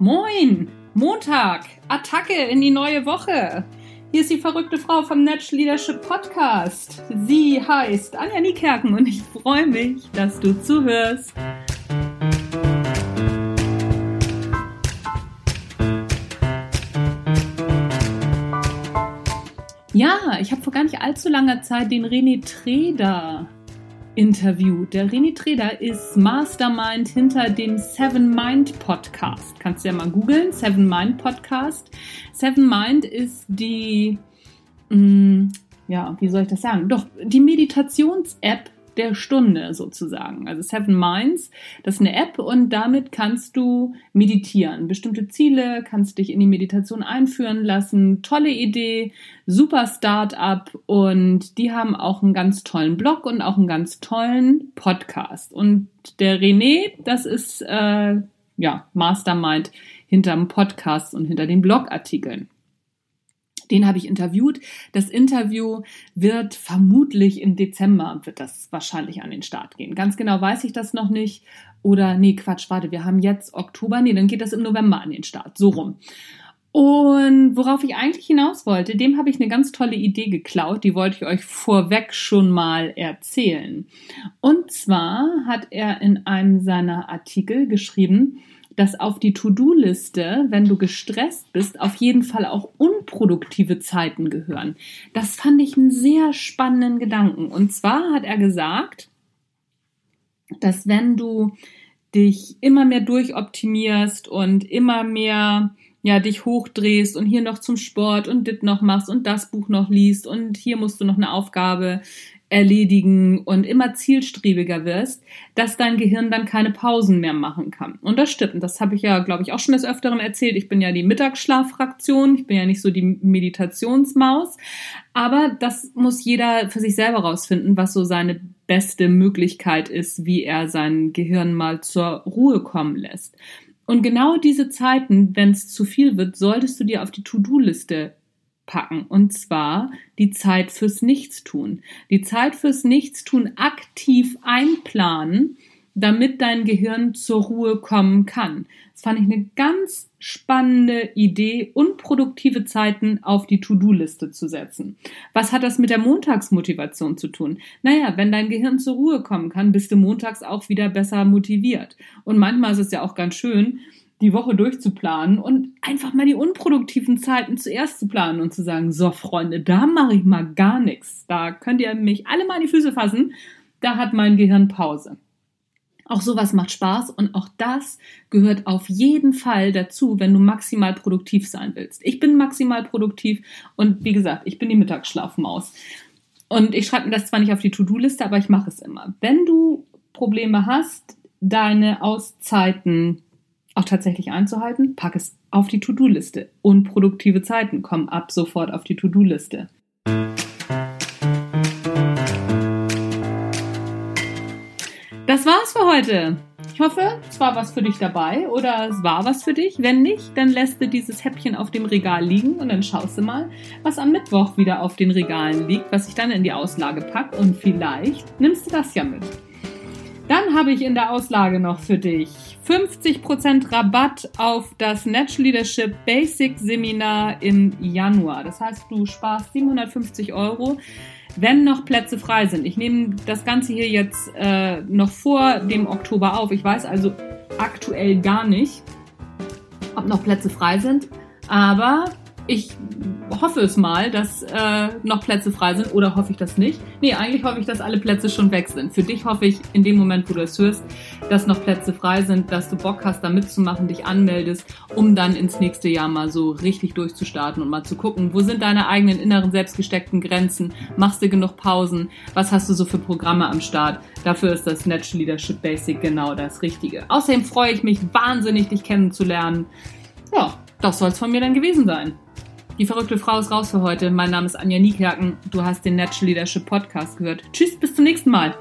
Moin! Montag! Attacke in die neue Woche! Hier ist die verrückte Frau vom Natural Leadership Podcast. Sie heißt Anja Niekerken und ich freue mich, dass du zuhörst. Ja, ich habe vor gar nicht allzu langer Zeit den René Treder interviewt. Der René Treder ist Mastermind hinter dem Seven Mind Podcast. Kannst du ja mal googeln, Seven Mind Podcast. Seven Mind ist die, mh, mm, ja, wie soll ich das sagen? Doch, die Meditations-App der Stunde sozusagen. Also Seven Minds, das ist eine App und damit kannst du meditieren. Bestimmte Ziele, kannst dich in die Meditation einführen lassen. Tolle Idee, super Start-up und die haben auch einen ganz tollen Blog und auch einen ganz tollen Podcast. Und der René, das ist äh, ja Mastermind hinterm Podcast und hinter den Blogartikeln. Den habe ich interviewt. Das Interview wird vermutlich im Dezember, wird das wahrscheinlich an den Start gehen. Ganz genau weiß ich das noch nicht. Oder nee, Quatsch, warte, wir haben jetzt Oktober. Nee, dann geht das im November an den Start. So rum. Und worauf ich eigentlich hinaus wollte, dem habe ich eine ganz tolle Idee geklaut, die wollte ich euch vorweg schon mal erzählen. Und zwar hat er in einem seiner Artikel geschrieben, dass auf die To-Do-Liste, wenn du gestresst bist, auf jeden Fall auch unproduktive Zeiten gehören. Das fand ich einen sehr spannenden Gedanken. Und zwar hat er gesagt, dass wenn du dich immer mehr durchoptimierst und immer mehr ja, dich hochdrehst und hier noch zum Sport und dit noch machst und das Buch noch liest und hier musst du noch eine Aufgabe erledigen und immer zielstrebiger wirst, dass dein Gehirn dann keine Pausen mehr machen kann. Und das stimmt. Das habe ich ja, glaube ich, auch schon des Öfteren erzählt. Ich bin ja die Mittagsschlaffraktion. Ich bin ja nicht so die Meditationsmaus. Aber das muss jeder für sich selber rausfinden, was so seine beste Möglichkeit ist, wie er sein Gehirn mal zur Ruhe kommen lässt. Und genau diese Zeiten, wenn es zu viel wird, solltest du dir auf die To-Do-Liste packen. Und zwar die Zeit fürs Nichtstun. Die Zeit fürs Nichtstun aktiv einplanen, damit dein Gehirn zur Ruhe kommen kann. Das fand ich eine ganz spannende Idee, unproduktive Zeiten auf die To-Do-Liste zu setzen. Was hat das mit der Montagsmotivation zu tun? Naja, wenn dein Gehirn zur Ruhe kommen kann, bist du montags auch wieder besser motiviert. Und manchmal ist es ja auch ganz schön, die Woche durchzuplanen und einfach mal die unproduktiven Zeiten zuerst zu planen und zu sagen, so Freunde, da mache ich mal gar nichts. Da könnt ihr mich alle mal in die Füße fassen. Da hat mein Gehirn Pause. Auch sowas macht Spaß und auch das gehört auf jeden Fall dazu, wenn du maximal produktiv sein willst. Ich bin maximal produktiv und wie gesagt, ich bin die Mittagsschlafmaus. Und ich schreibe mir das zwar nicht auf die To-Do-Liste, aber ich mache es immer. Wenn du Probleme hast, deine Auszeiten auch tatsächlich einzuhalten, pack es auf die To-Do-Liste. Unproduktive Zeiten kommen ab sofort auf die To-Do-Liste. Das war's für heute. Ich hoffe, es war was für dich dabei oder es war was für dich. Wenn nicht, dann lässt du dieses Häppchen auf dem Regal liegen und dann schaust du mal, was am Mittwoch wieder auf den Regalen liegt, was ich dann in die Auslage packe und vielleicht nimmst du das ja mit. Dann habe ich in der Auslage noch für dich 50% Rabatt auf das Natural Leadership Basic Seminar im Januar. Das heißt, du sparst 750 Euro, wenn noch Plätze frei sind. Ich nehme das Ganze hier jetzt äh, noch vor dem Oktober auf. Ich weiß also aktuell gar nicht, ob noch Plätze frei sind. Aber ich hoffe es mal, dass äh, noch Plätze frei sind oder hoffe ich das nicht? Nee, eigentlich hoffe ich, dass alle Plätze schon weg sind. Für dich hoffe ich in dem Moment, wo du es hörst, dass noch Plätze frei sind, dass du Bock hast, da mitzumachen, dich anmeldest, um dann ins nächste Jahr mal so richtig durchzustarten und mal zu gucken, wo sind deine eigenen inneren selbstgesteckten Grenzen? Machst du genug Pausen? Was hast du so für Programme am Start? Dafür ist das Natural Leadership Basic genau das Richtige. Außerdem freue ich mich wahnsinnig, dich kennenzulernen. Ja, das soll es von mir dann gewesen sein. Die verrückte Frau ist raus für heute. Mein Name ist Anja Niekerken. Du hast den Natural Leadership Podcast gehört. Tschüss, bis zum nächsten Mal.